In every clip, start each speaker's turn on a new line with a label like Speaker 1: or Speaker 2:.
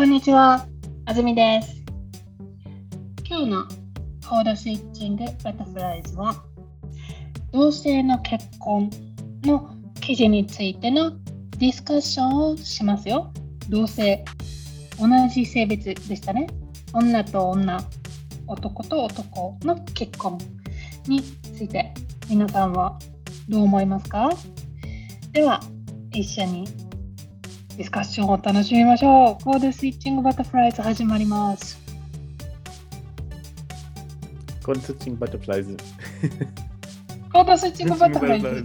Speaker 1: こんにちは、あずみです。今日のコードスイッチングバタフライズは、同性の結婚の記事についてのディスカッションをしますよ。同性、同じ性別でしたね。女と女、男と男の結婚について皆さんはどう思いますか？では、一緒にディスカッションを楽しみましょう。コードスイッチングバタフライズ始まります。
Speaker 2: コードスイッチングバタフライズ。
Speaker 1: コードスイッチングバタフライズ。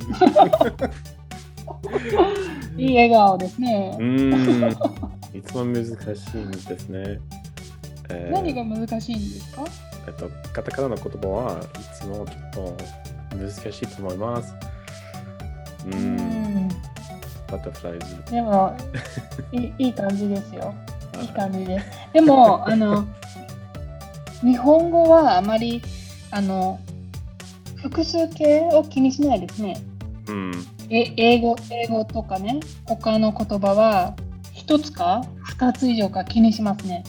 Speaker 1: いい笑顔ですね
Speaker 2: う。ん。いつも難しいんですね。えー
Speaker 1: 何が難しいんですか？
Speaker 2: えっと、カタカナの言葉はいつもちょっと難しいと思います。う、
Speaker 1: うんん。
Speaker 2: バタフライズ。
Speaker 1: でも、いい いい感じですよ。いい感じです。でも、あの、日本語はあまり、あの、複数形を気にしないですね。
Speaker 2: うん。
Speaker 1: え英語英語とかね、他の言葉は一つか二つ以上か気にしますね。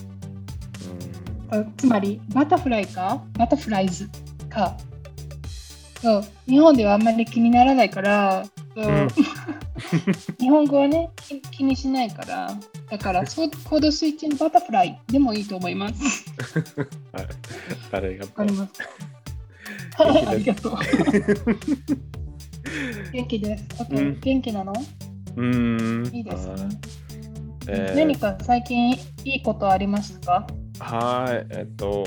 Speaker 1: あつまり、バタフライか、バタフライズか。そう日本ではあんまり気にならないから、そう
Speaker 2: うん。
Speaker 1: 日本語はね気、気にしないから、だから、そうコードスイッチのバタフライでもいいと思います。
Speaker 2: はい。ありがとう。
Speaker 1: ありがとう。元気です。
Speaker 2: うん。
Speaker 1: 元気なの？
Speaker 2: うん。
Speaker 1: いいですね。
Speaker 2: えー。
Speaker 1: 何か最近いいことありましたか？
Speaker 2: はい。えっと、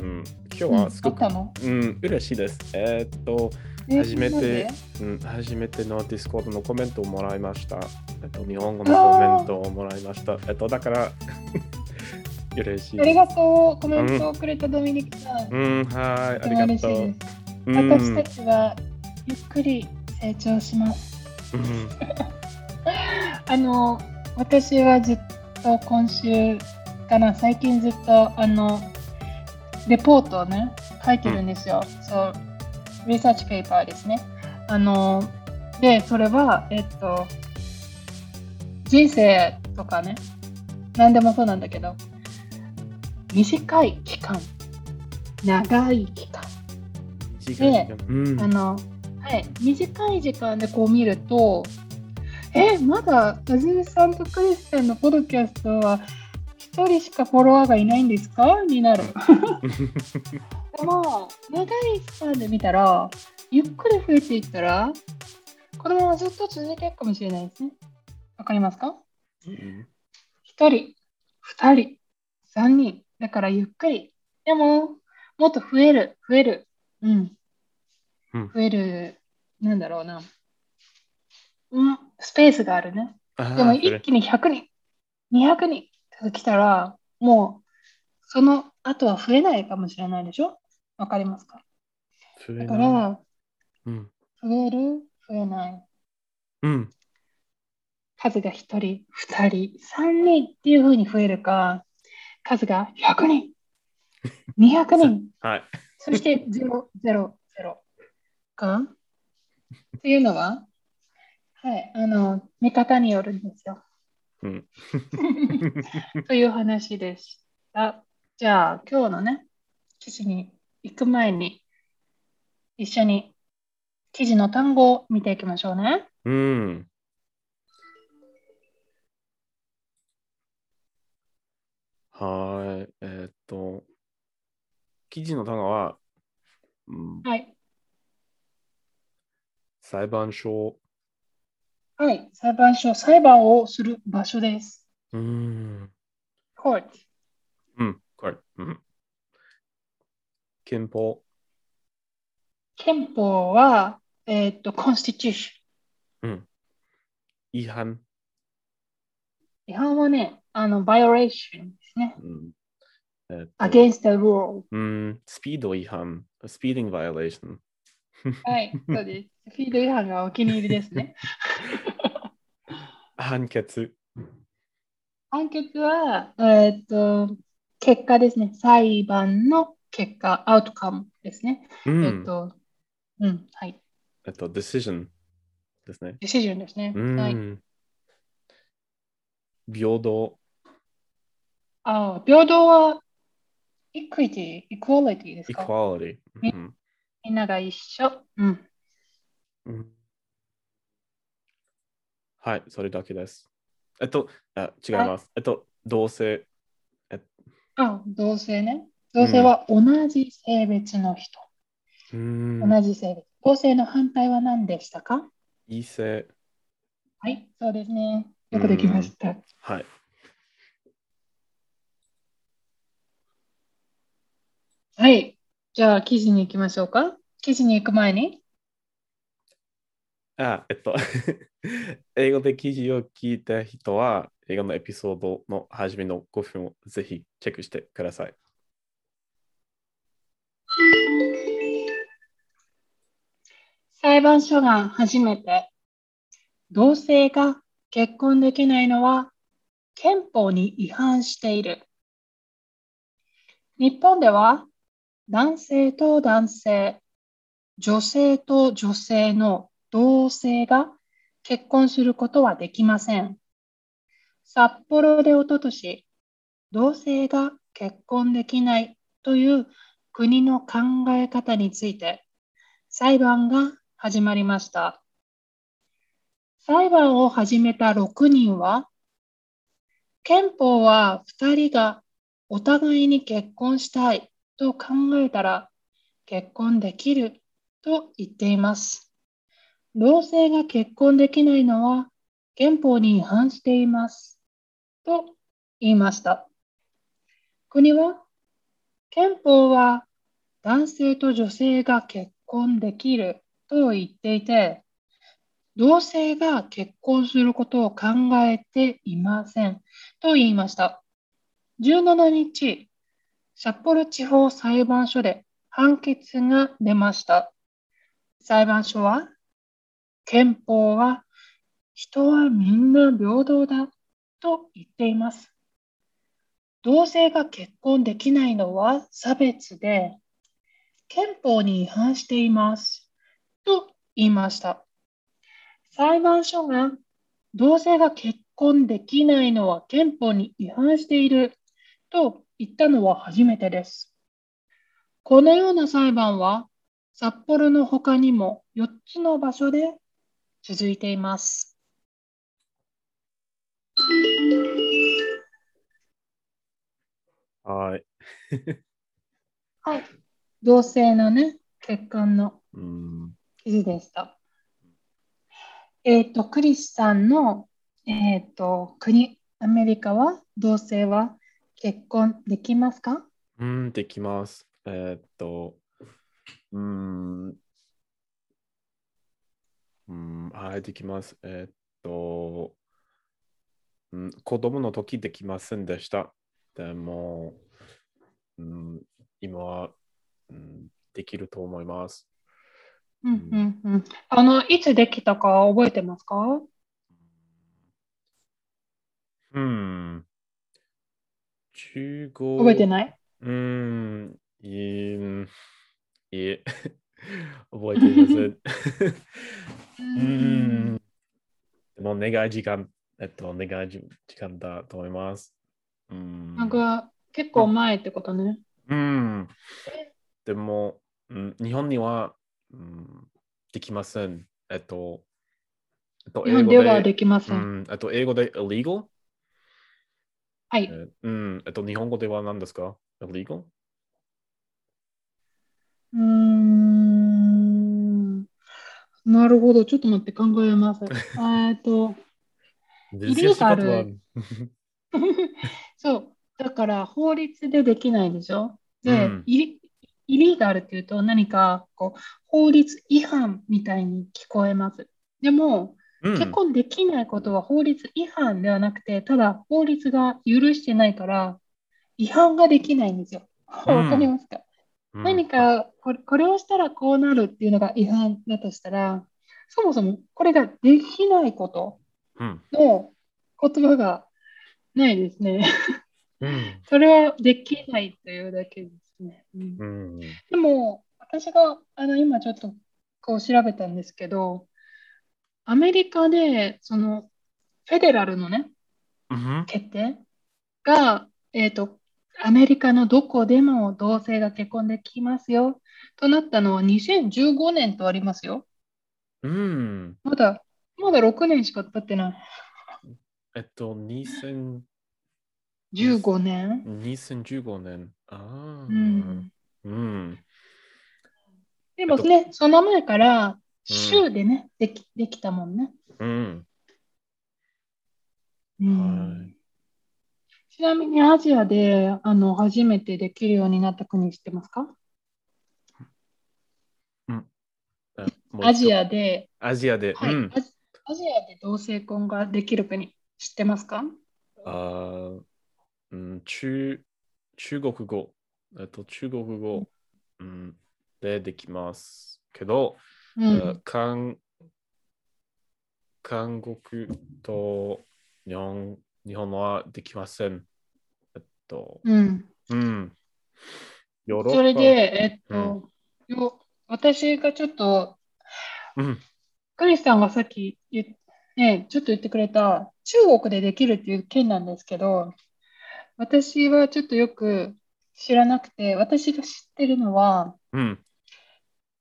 Speaker 2: うん、今日
Speaker 1: うん
Speaker 2: はすごく、
Speaker 1: あったの？
Speaker 2: うん、嬉しいです。えっと、
Speaker 1: え
Speaker 2: 初めて、うん、初めてのディスコードのコメントをもらいました。えっと、日本語のコメントをもらいました。えっと、だから、嬉しい。
Speaker 1: ありがとう。コメントをくれたドミニクさん。
Speaker 2: うん、はい、ありがとう
Speaker 1: 私たちはゆっくり成長します。
Speaker 2: うん
Speaker 1: あの、私はずっと今週かな、最近ずっとあの、レポートをね、書いてるんですよ。そう、リサーチペーパーですね。あの、で、それは、えっと、人生とかね、何でもそうなんだけど、短い期間、長い期間、
Speaker 2: 時間時間うん
Speaker 1: あの、はい、短い時間でこう見ると、え、まだ、あずみさんとクリスチャンのポッドキャストは、一人しかフォロワーがいないんですか？になる。でも、長いスパンで見たら、ゆっくり増えていったら、このままずっと続いていくかもしれないですね。わかりますか？
Speaker 2: うん
Speaker 1: 一人、二人、三人。だからゆっくり。でも、もっと増える、増える。うん。
Speaker 2: うん
Speaker 1: 増える、なんだろうな。うん、スペースがあるね。でも一気に100人、200人続きたら、もう、その後は増えないかもしれないでしょ？わかりますか？だから、
Speaker 2: うん
Speaker 1: 増える、増えない。
Speaker 2: うん
Speaker 1: 数が1人、2人、3人っていう風に増えるか、数が100人、200人、
Speaker 2: はい。
Speaker 1: そして0、0、0か？っていうのは、はい、あの、見方によるんですよ。
Speaker 2: うん
Speaker 1: という話でした。じゃあ、今日のね、記事に行く前に、一緒に記事の単語を見ていきましょうね。
Speaker 2: うん。はい。えーっと、記事の単語は、うん
Speaker 1: はい。
Speaker 2: 裁判所。
Speaker 1: はい。裁判所、裁判をする場所です。
Speaker 2: うん。
Speaker 1: court。
Speaker 2: うん。これ。うん。憲法。
Speaker 1: 憲法は、えっと、constitution。
Speaker 2: うん。違反。
Speaker 1: 違反はね、あの、violation ですね。
Speaker 2: うん。えー
Speaker 1: against the rule。
Speaker 2: うん。スピード違反。スピーディングバイオレーション。
Speaker 1: はい、そうです。スピード違反がお気に入りですね。
Speaker 2: 判決。
Speaker 1: 判決は、えっと、結果ですね。裁判の結果、アウトカムですね。
Speaker 2: うん。
Speaker 1: えっと、うん、はい。
Speaker 2: えっと、decision ですね。
Speaker 1: ディシジョンですね。
Speaker 2: うん。
Speaker 1: はい。
Speaker 2: 平等。
Speaker 1: あ平等は equity、equality ですか
Speaker 2: ？equality。
Speaker 1: み
Speaker 2: うん
Speaker 1: みんなが一緒。うん。
Speaker 2: うんはい、それだけです。えっと、あ違います。えっと、同性。
Speaker 1: あ、同性ね。同性は同じ性別の人。
Speaker 2: うーん
Speaker 1: 同じ性別。同性の反対は何でしたか？
Speaker 2: 異性。
Speaker 1: はい、そうですね。よくできました。
Speaker 2: はい。
Speaker 1: はい。じゃあ、記事に行きましょうか。記事に行く前に。
Speaker 2: あ、えっと、英語で記事を聞いた人は、映画のエピソードの初めの5分をぜひチェックしてください。
Speaker 1: 裁判所が初めて同性が結婚できないのは憲法に違反している。日本では男性と男性、女性と女性の同性が結婚することはできません。札幌でおととし、同性が結婚できないという国の考え方について裁判が始まりました。裁判を始めた6人は、憲法は2人がお互いに結婚したいと考えたら結婚できると言っています。同性が結婚できないのは憲法に違反していますと言いました。国は憲法は男性と女性が結婚できると言っていて、同性が結婚することを考えていませんと言いました。17日、札幌地方裁判所で判決が出ました。裁判所は、憲法は人はみんな平等だと言っています。同性が結婚できないのは差別で、憲法に違反しています。と言いました。裁判所が同性が結婚できないのは憲法に違反していると言ったのは初めてです。このような裁判は札幌の他にも4つの場所で続いています。
Speaker 2: はい。
Speaker 1: はい。同性のね、結婚の
Speaker 2: うん
Speaker 1: 記事でした。えっ、と、クリスさんの、えっ、と、国、アメリカは同性は結婚できますか？
Speaker 2: うん、できます。えーっと、うん、うん、はい、できます。えっと、うん、子供の時できませんでした。でも、うん、今は、うん、できると思います。
Speaker 1: うんうんうん。あの、いつできたか覚えてますか？
Speaker 2: うん、中国、
Speaker 1: 覚えてない？
Speaker 2: うん、いい、え、覚えていません。
Speaker 1: う
Speaker 2: うん。でも、願い時間、えっと、願い時間だと思います。うん。
Speaker 1: なんか、結構前ってことね。
Speaker 2: うん。でも、うん、日本には、うん、できません。えっと、えっと、
Speaker 1: 日本ではできませ。
Speaker 2: うんん、えっと、英語で illegal?
Speaker 1: はい。
Speaker 2: えうん、えっと、日本語では何ですか ?illegal?
Speaker 1: うーん。なるほど。ちょっと待って、考えます。えっと、
Speaker 2: 難しいことは
Speaker 1: illegal そう。だから、法律でできないでしょ？で、
Speaker 2: うん
Speaker 1: イリーガルっていうと何かこう法律違反みたいに聞こえます。でも、
Speaker 2: うん
Speaker 1: 結婚できないことは法律違反ではなくて、ただ法律が許してないから、違反ができないんですよ。
Speaker 2: うん
Speaker 1: わかりますか、
Speaker 2: うん
Speaker 1: 何かこれをしたらこうなるっていうのが違反だとしたら、そもそもこれができないこと
Speaker 2: うん。
Speaker 1: の言葉がないですね。
Speaker 2: うん。
Speaker 1: それはできないというだけですね。うん
Speaker 2: うん。
Speaker 1: でも、私があの今ちょっとこう調べたんですけど、アメリカでそのフェデラルのね、
Speaker 2: うん。
Speaker 1: 決定が、ええっ、と、アメリカのどこでも同性が結婚できますよ。となったのは2015年とありますよ。
Speaker 2: うん。
Speaker 1: まだ、まだ6年しか経ってない。
Speaker 2: えっと、2000
Speaker 1: 15年
Speaker 2: ？2015年。ああ。
Speaker 1: うん。
Speaker 2: うん。
Speaker 1: でもね、その前から州でね、でき、できたもんね。
Speaker 2: うん。
Speaker 1: うん
Speaker 2: はい
Speaker 1: ちなみにアジアであの初めてできるようになった国知ってますか？
Speaker 2: あもう
Speaker 1: アジ
Speaker 2: ア。
Speaker 1: アで、
Speaker 2: アジアで。
Speaker 1: はい、
Speaker 2: うん。
Speaker 1: アジアで同性婚ができる国知ってますか？
Speaker 2: あーうん、中、中国語。えっと、中国語、うん、でできますけど、
Speaker 1: う
Speaker 2: あ
Speaker 1: ん。
Speaker 2: 韓韓国と日本日本はできません。えっと、
Speaker 1: うん。
Speaker 2: うん。ヨーロッパ
Speaker 1: それで、えっと、よ私がちょっと、
Speaker 2: うん、
Speaker 1: クリスさんがさっき言っね、ちょっと言ってくれた中国でできるっていう件なんですけど、私はちょっとよく知らなくて、私が知ってるのは
Speaker 2: うん。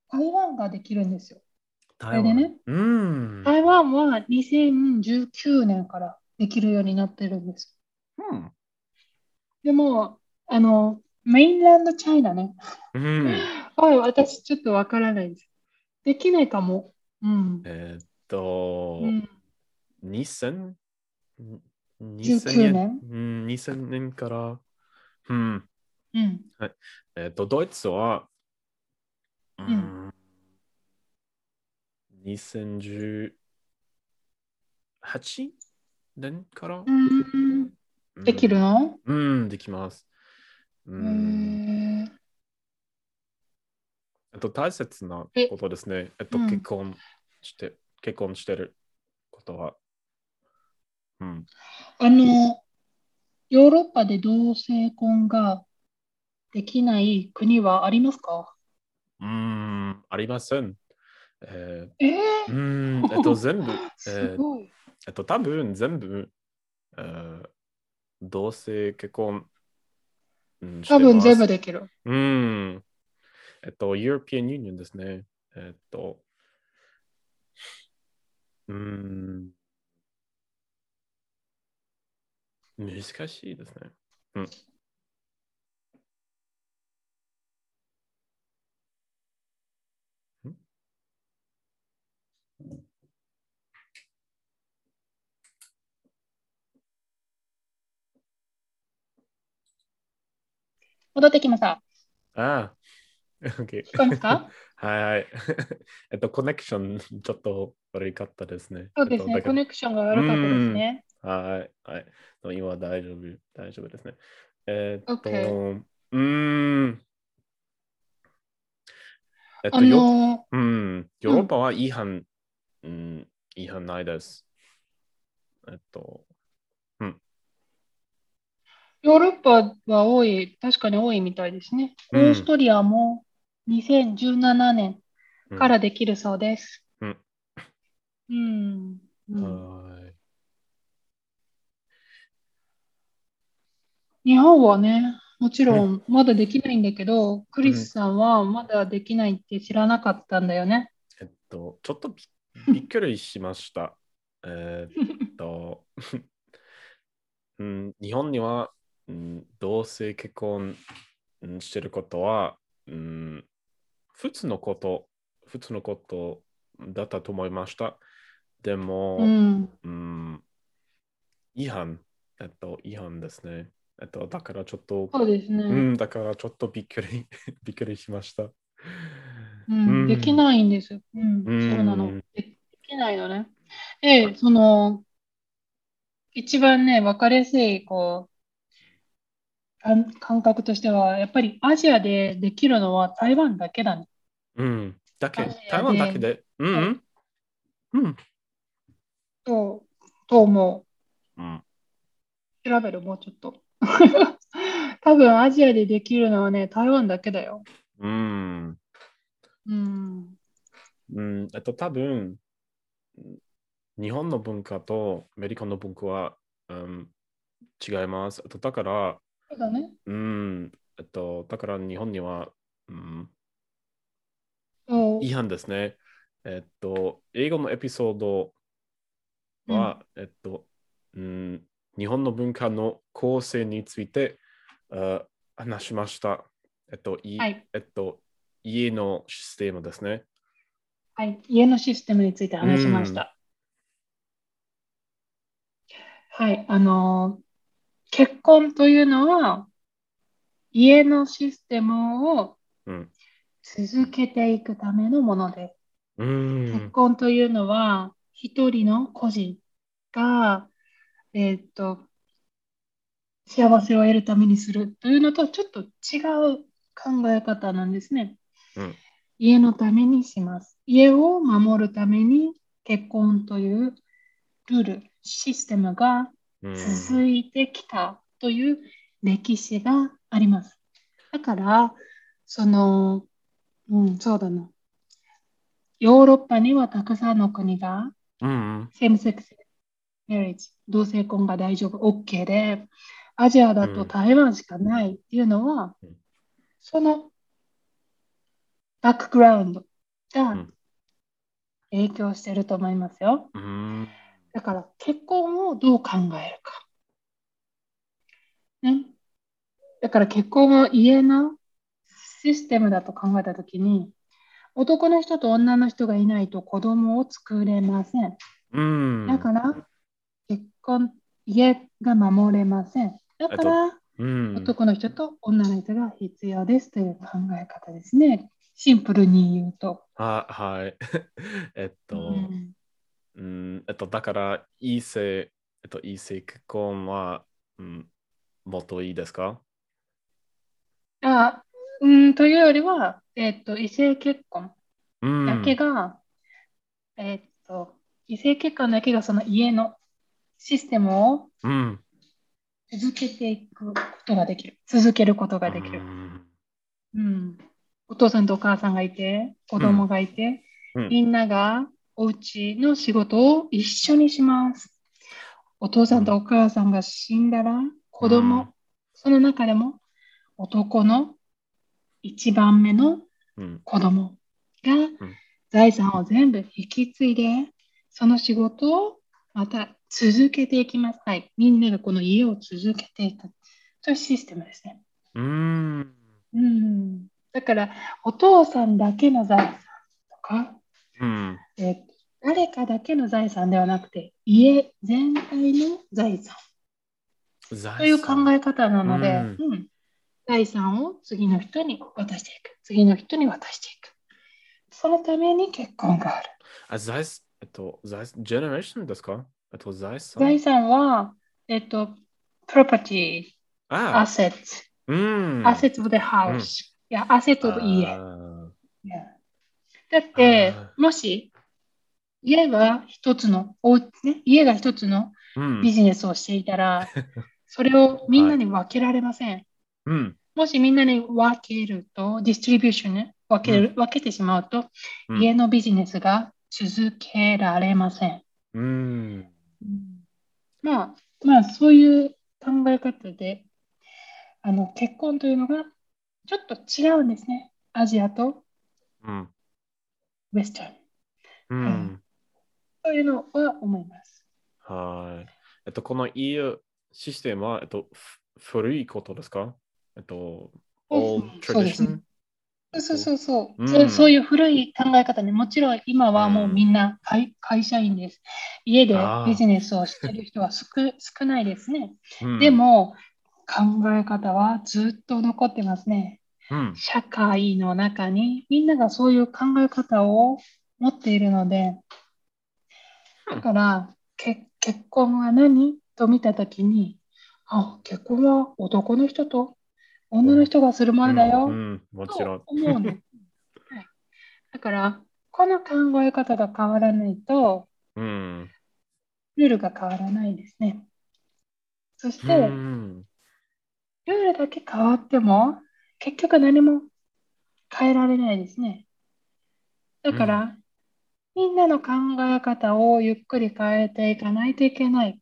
Speaker 1: 台湾ができるんですよ。
Speaker 2: 台
Speaker 1: れでね
Speaker 2: うん。
Speaker 1: 台湾は2019年からできるようになってるんです。
Speaker 2: うん。
Speaker 1: でも、あの、メインランドチャイナね。
Speaker 2: うん。
Speaker 1: はい、私ちょっとわからないです。できないかも。うん。
Speaker 2: えっと、
Speaker 1: うん、
Speaker 2: 2000
Speaker 1: 19年？
Speaker 2: うん、2000年から、うん。
Speaker 1: うん。
Speaker 2: えっと、ドイツは、う
Speaker 1: うん。
Speaker 2: ん、2018年から、
Speaker 1: うん。できるの？
Speaker 2: うん、できます。う
Speaker 1: へ
Speaker 2: ん、
Speaker 1: ー。
Speaker 2: えっと、大切な
Speaker 1: え
Speaker 2: ことですね。えっと、
Speaker 1: うん。
Speaker 2: 結婚して、結婚してることは。うん。
Speaker 1: あの、ヨーロッパで同性婚ができない国はありますか？
Speaker 2: うん、ありません。え
Speaker 1: え
Speaker 2: ー、うん、えっと、全部、
Speaker 1: ー、
Speaker 2: え
Speaker 1: す
Speaker 2: ー
Speaker 1: ごい。
Speaker 2: えっと、多分全部、えー、同性結婚、うん、
Speaker 1: 多分全部できる。
Speaker 2: うん。えっと、European Union ですね。えっと、うん。難しいですね。うん。ん
Speaker 1: 戻ってきました。
Speaker 2: ああ、OK。
Speaker 1: 聞こえますか？
Speaker 2: はいはい。えっと、コネクションちょっと悪かったですね。
Speaker 1: そうですね。
Speaker 2: えっと
Speaker 1: コネクションが悪かったですね。
Speaker 2: はい、はい。今は大丈夫、大丈夫ですね。えーっと、
Speaker 1: OK
Speaker 2: うーん。えっ
Speaker 1: あ
Speaker 2: と、よ、
Speaker 1: の
Speaker 2: うん、ヨーロッパは違反、うん、違反ないです。えっと、
Speaker 1: ヨーロッパは多い、確かに多いみたいですね。オ
Speaker 2: うん
Speaker 1: ーストリアも2017年
Speaker 2: うん
Speaker 1: からできるそうです。
Speaker 2: うん
Speaker 1: うん。うん
Speaker 2: はい。
Speaker 1: 日本はね、もちろんまだできないんだけど、クリスさんはまだできないって知らなかったんだよね。
Speaker 2: えっと、ちょっとび びっくりしました。えーっと、うん、日本には、うん、同性結婚うんしてることは、うん、普通のこと、普通のことだったと思いました。でも、
Speaker 1: うん。
Speaker 2: うん、違反、えっと、違反ですね。えっと、だからちょっと、
Speaker 1: そうですね。
Speaker 2: うん、だからちょっとびっくり、びっくりしました。
Speaker 1: うん、できないんです。うん、
Speaker 2: うん
Speaker 1: そうなの。で、できないのね。で、その、一番ね、わかりやすい、こう、感感覚としては、やっぱりアジアでできるのは台湾だけだね。
Speaker 2: うん、だけ台湾だけで、うん、うん、うん。
Speaker 1: と、と思
Speaker 2: うん
Speaker 1: う。調べる、もうちょっと。多分アジアでできるのはね、台湾だけだよ。
Speaker 2: うん。
Speaker 1: うん。
Speaker 2: うん、えっと、多分、日本の文化とアメリカの文化は、うん、違います。えっと、だから、
Speaker 1: そうだね。
Speaker 2: うん。えっと、だから日本には、うん、違反ですね。えっと、英語のエピソードは、えっと、うん、日本の文化の構成についてあ話しました。えっと、い
Speaker 1: はい
Speaker 2: えっと、家のシステムですね。
Speaker 1: はい。家のシステムについて話しました。はい。あの、結婚というのは、家のシステムを
Speaker 2: うん。
Speaker 1: 続けていくためのものです。
Speaker 2: う
Speaker 1: 結
Speaker 2: ん。
Speaker 1: 婚というのは、一人の個人が、えーっと、幸せを得るためにするというのとちょっと違う考え方なんですね。
Speaker 2: うん
Speaker 1: 家のためにします。家を守るために結婚というルール、システムが
Speaker 2: うん
Speaker 1: 続いてきたという歴史があります。だから、その、うん、そうだな。ヨーロッパにはたくさんの国が
Speaker 2: うん。
Speaker 1: セームセックスメリッジ、同性婚が大丈夫、OK で、アジアだと台湾しかないっていうのは、
Speaker 2: うん
Speaker 1: そのバックグラウンドが
Speaker 2: うん
Speaker 1: 影響してると思いますよ。
Speaker 2: うん。
Speaker 1: だから結婚をどう考えるか。ね。だから結婚を家のシステムだと考えたときに、男の人と女の人がいないと子供を作れません。
Speaker 2: うん。
Speaker 1: だから、結婚、家が守れません。だから、
Speaker 2: うん。
Speaker 1: 男の人と女の人が必要ですという考え方ですね。シンプルに言うと。
Speaker 2: ははい。えっと、
Speaker 1: うん
Speaker 2: うん、えっと、だから、異性、えっと、異性結婚は、うん、もっといいですか？
Speaker 1: あうん、というよりは、えっと、異性結婚
Speaker 2: うん。
Speaker 1: だけが、えっと、異性結婚だけがその家のシステムを
Speaker 2: うん。
Speaker 1: 続けていくことができる。続けることができる
Speaker 2: う。ん
Speaker 1: うん。お父さんとお母さんがいて、子供がいて、
Speaker 2: うん
Speaker 1: みんながお家の仕事を一緒にします。お父さんとお母さんが死んだら、子供、
Speaker 2: うん
Speaker 1: その中でも男の一番目の
Speaker 2: うん。
Speaker 1: 子供が財産を全部引き継いで、その仕事をまた続けていきます。はい。みんながこの家を続けていくというシステムですね。
Speaker 2: うん。
Speaker 1: うん。だから、お父さんだけの財産とか、
Speaker 2: うん。
Speaker 1: えー誰かだけの財産ではなくて、家全体の財産という考え方なので、
Speaker 2: うん
Speaker 1: うん財産を次の人に渡していく。次の人に渡していく。そのために結婚がある。
Speaker 2: あ、財産、えっと、財産、ジェネレーションですか？えっと、財産
Speaker 1: 財産は、えっと、property,
Speaker 2: あ
Speaker 1: assets,
Speaker 2: うん。
Speaker 1: assets of the house. いや、assets of 家。
Speaker 2: あ
Speaker 1: いやだって
Speaker 2: あ、
Speaker 1: もし、家が一つの、おうね、家が一つのビジネスをしていたら、それをみんなに分けられません。
Speaker 2: うん。
Speaker 1: もしみんなに分けると、ディストリビューションね、分ける、分けてしまうと、
Speaker 2: うん
Speaker 1: 家のビジネスが続けられません。
Speaker 2: うん。
Speaker 1: まあ、まあ、そういう考え方で、あの、結婚というのがちょっと違うんですね。アジアと
Speaker 2: うん。
Speaker 1: ウェスタン。
Speaker 2: うん。
Speaker 1: というのは思います。
Speaker 2: はい。えっと、この EU システムは、えっと、ふ古いことですか？えっと、
Speaker 1: うん
Speaker 2: old
Speaker 1: そうですね
Speaker 2: tradition?
Speaker 1: そうそうそう、
Speaker 2: うん
Speaker 1: そう。そういう古い考え方ね。もちろん今はもうみんな会会社員です。家でビジネスをしてる人は少 少ないですね。
Speaker 2: うん
Speaker 1: で、も考え方はずっと残ってますね。
Speaker 2: うん。
Speaker 1: 社会の中にみんながそういう考え方を持っているので、だからけ結婚は何？と見たときに、あ、結婚は男の人と女の人がするものだよ。
Speaker 2: うんうんもちろん
Speaker 1: と。思うの。はい、だから、この考え方が変わらないと、
Speaker 2: うん。
Speaker 1: ルールが変わらないですね。そして、
Speaker 2: う
Speaker 1: ル
Speaker 2: ん。
Speaker 1: ールだけ変わっても、結局何も変えられないですね。だから、みんなの考え方をゆっくり変えていかないといけない。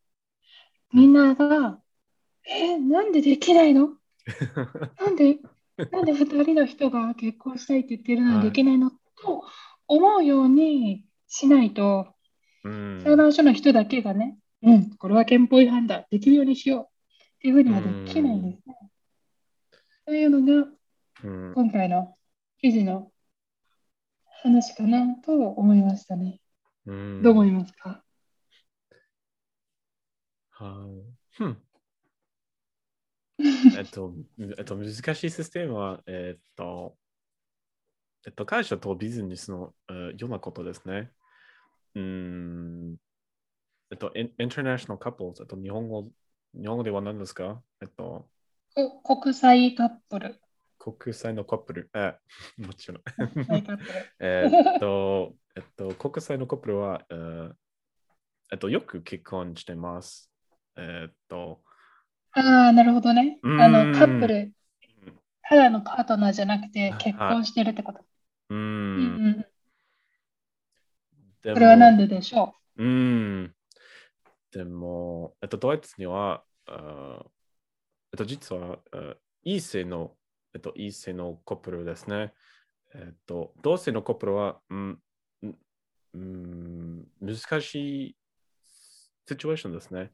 Speaker 1: みんながえ、なんでできないの？なんで、なんで2人の人が結婚したいって言ってるのにできないの、と思うようにしないと、
Speaker 2: うん
Speaker 1: 裁判所の人だけがね、うん、これは憲法違反だ、できるようにしようっていうふうにはできないんですね。そういうのが
Speaker 2: うん
Speaker 1: 今回の記事の話かなと思いましたね。
Speaker 2: うん
Speaker 1: どう思いますか？
Speaker 2: はい。ふんえっと、えっと、難しいシステムは、えっと、えっと、会社とビジネスの、えーようなことですね。うーん。えっと、インターナショナルカップル、えっと、日本語、日本語では何ですか？えっと、
Speaker 1: こ国際カップル。
Speaker 2: 国際のカップル。え、もちろん。えっと、えっと、国際のカップルは、えーえっと、よく結婚してます。えっと、
Speaker 1: ああ、なるほどね。
Speaker 2: うん
Speaker 1: あの、カップル、ただのパートナーじゃなくて
Speaker 2: はい
Speaker 1: 結婚してるってこと。
Speaker 2: う
Speaker 1: んうんそれは何
Speaker 2: で
Speaker 1: ででしょ
Speaker 2: う？ん。でも、えっと、ドイツには、あーえっと、実は、異性の、えっと、異性のカップルですね。えっと、同性のカップルは、うん、うんうん、難しいシチュエーションですね。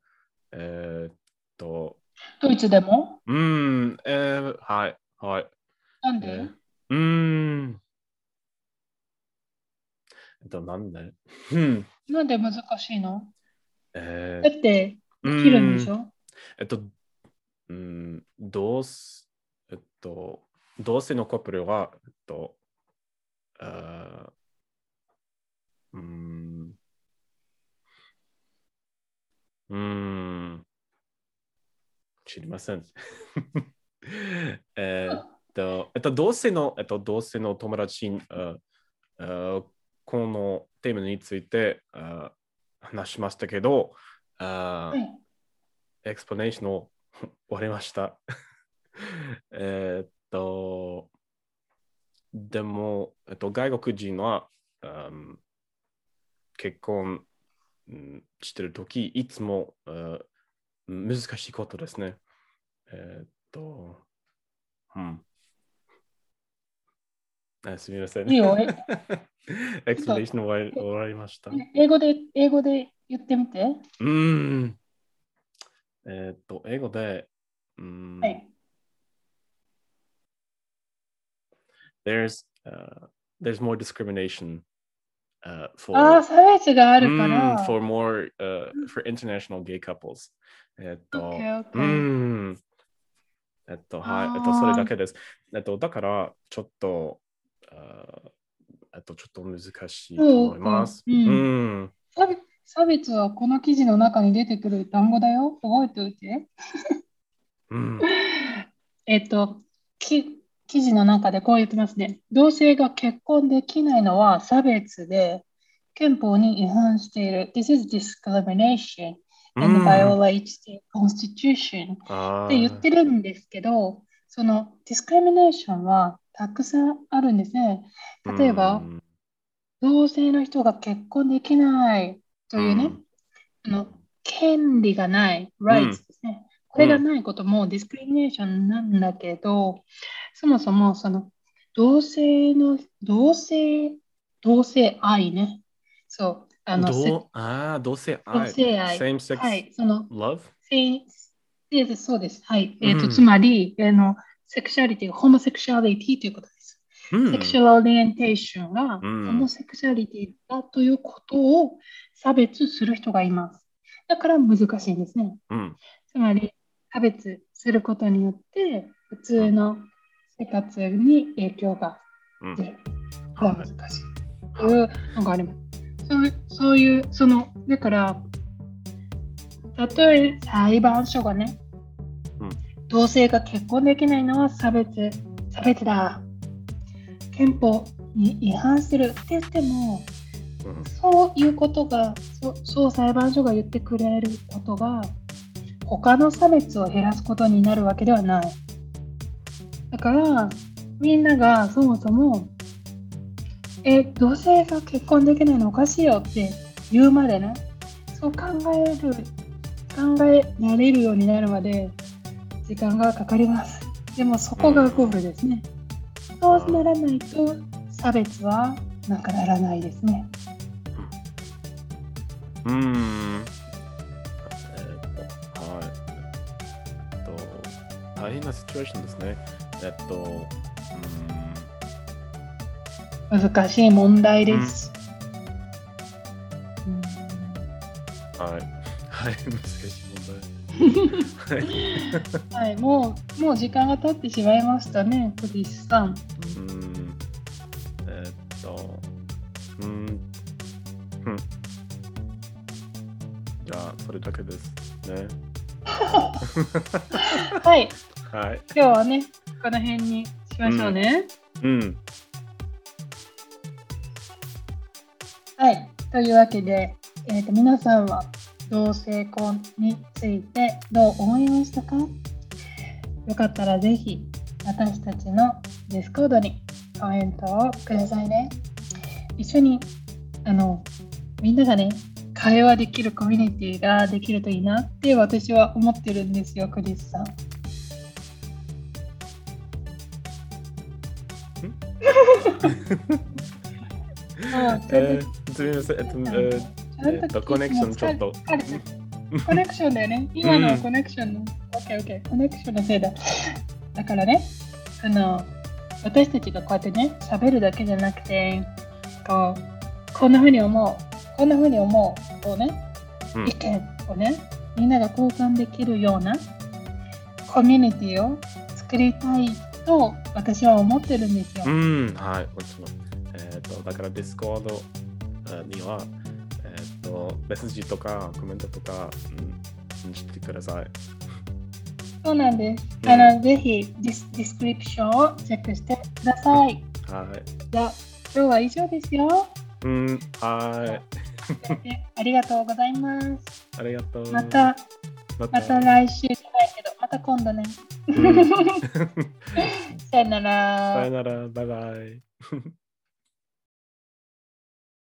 Speaker 2: えっと、
Speaker 1: うドイツでも？
Speaker 2: うん、えー、はい、はい。
Speaker 1: なんで、
Speaker 2: えーうーん。えっと、なんで？うん。
Speaker 1: なんで難しいの？
Speaker 2: えー
Speaker 1: だって、
Speaker 2: う
Speaker 1: できるんでし
Speaker 2: ん。
Speaker 1: ょ
Speaker 2: えっと、うん、どうす、えっと、同性のカップルは、えっと、あーうーん、うーん、知りません。えーっと、えっと、同性の、えっと、同性の友達に、このテーマについてあ話しましたけど、あ
Speaker 1: はい。
Speaker 2: エクスプレネーションを終わりました。えーっと、でも、えっと、外国人は、うん結婚うんしてるとき、いつも、うん難しいことですね。えーっと、うん。あすみません。
Speaker 1: いいよ え
Speaker 2: エクスプレネーション終わり終わりました。
Speaker 1: 英語で、英語で言ってみて。
Speaker 2: うーん。えーっと、英語で、うーん
Speaker 1: はい。
Speaker 2: there's, uh, there's more discrimination uh, for,
Speaker 1: ああ、差別があるか
Speaker 2: Mm,
Speaker 1: ら。
Speaker 2: for more, uh, for international gay couples. えーっと、
Speaker 1: OK, OK
Speaker 2: うーん。えっと、はい、えっと、それだけです。えっと、だから、ちょっと、えっと、ちょっと難しいと思います。
Speaker 1: うんうん差別はこの記事の中に出てくる単語だよ。覚えておいて。
Speaker 2: うん
Speaker 1: えっと、き記事の中でこう言ってますね。同性が結婚できないのは差別で、憲法に違反している。This is discrimination
Speaker 2: うん
Speaker 1: and violates the constitution って言ってるんですけど、そのディスクリミネーションはたくさんあるんですね。例えば、
Speaker 2: うん
Speaker 1: 同性の人が結婚できないというね、あの権利がない、rights。これがないこともディスクリミネーションなんだけど、そもそもその同性の、同性、同性愛ね。そう、あの、せ
Speaker 2: どうああ、同性
Speaker 1: 同
Speaker 2: 愛。
Speaker 1: 性愛。
Speaker 2: same sex
Speaker 1: はい、その、
Speaker 2: love?
Speaker 1: そうです。はい。えっ、と、
Speaker 2: うん
Speaker 1: つまり、あの、セクシャリティ、ホモセクシャリティということです。
Speaker 2: うん
Speaker 1: セクシャルオリエンテーションが、
Speaker 2: うん
Speaker 1: ホモセクシャリティだということを差別する人がいます。だから難しいんですね。
Speaker 2: うん
Speaker 1: つまり、差別することによって、普通の生活に影響が
Speaker 2: うん
Speaker 1: 出る。これは難しい。というのがあります。そうそういう、その、だから、例え裁判所がね、
Speaker 2: うん
Speaker 1: 同性が結婚できないのは差別、差別だ。憲法に違反してるって言っても、
Speaker 2: うん
Speaker 1: そういうことが、そう裁判所が言ってくれることが、他の差別を減らすことになるわけではない。だから、みんながそもそも、え、同性が結婚できないのおかしいよって言うまでね、そう考える、考えられるようになるまで、時間がかかります。でもそこがゴールですね。そうならないと差別はなくならないですね。
Speaker 2: うん。大変なシチュエーションですね。えっと、うーん。
Speaker 1: 難しい問題です。うん
Speaker 2: はい。はい、難しい問題。はい。
Speaker 1: はい、もうもう時間が経ってしまいましたね、クリスさん。
Speaker 2: うーん。えーっと、うーん。うん。じゃあ、それだけですね。
Speaker 1: はい、
Speaker 2: はい。
Speaker 1: 今日はね、この辺にしましょうね。
Speaker 2: うん。
Speaker 1: はい、というわけで、えー、と皆さんは同性婚についてどう思いましたか？よかったらぜひ私たちのディスコードにコメントをくださいね。一緒にあのみんながね会話できるコミュニティができるといいなって私は思ってるんですよ、クリスさん。んと
Speaker 2: えー、すみません。えっと、えーっとコネクションちょっと
Speaker 1: コネクションだよね。今のコネクションの。オッケーオッケー。コネクションのせいだ。だからね、あの、私たちがこうやってね、喋るだけじゃなくて、こう、こんな風に思う、こんな風に思う、こうね、
Speaker 2: うん
Speaker 1: 意見をね、みんなが交換できるようなコミュニティを作りたいと私は思ってるんですよ。
Speaker 2: うん、はい、もちろん。えっ、と、だから、ディスコードえーには、えっ、と、メッセージとかコメントとか、うん、してください。
Speaker 1: そうなんです。
Speaker 2: うん
Speaker 1: あの、ぜひ des、description をチェックしてください。
Speaker 2: はい。
Speaker 1: じゃあ、今日は以上ですよ。
Speaker 2: うん、はい。
Speaker 1: でありがとうございます。
Speaker 2: ありがとう。
Speaker 1: また、
Speaker 2: ま
Speaker 1: また来週じゃないけど、また今度ね。
Speaker 2: うん
Speaker 1: さよなら。
Speaker 2: さよなら、バイバイ。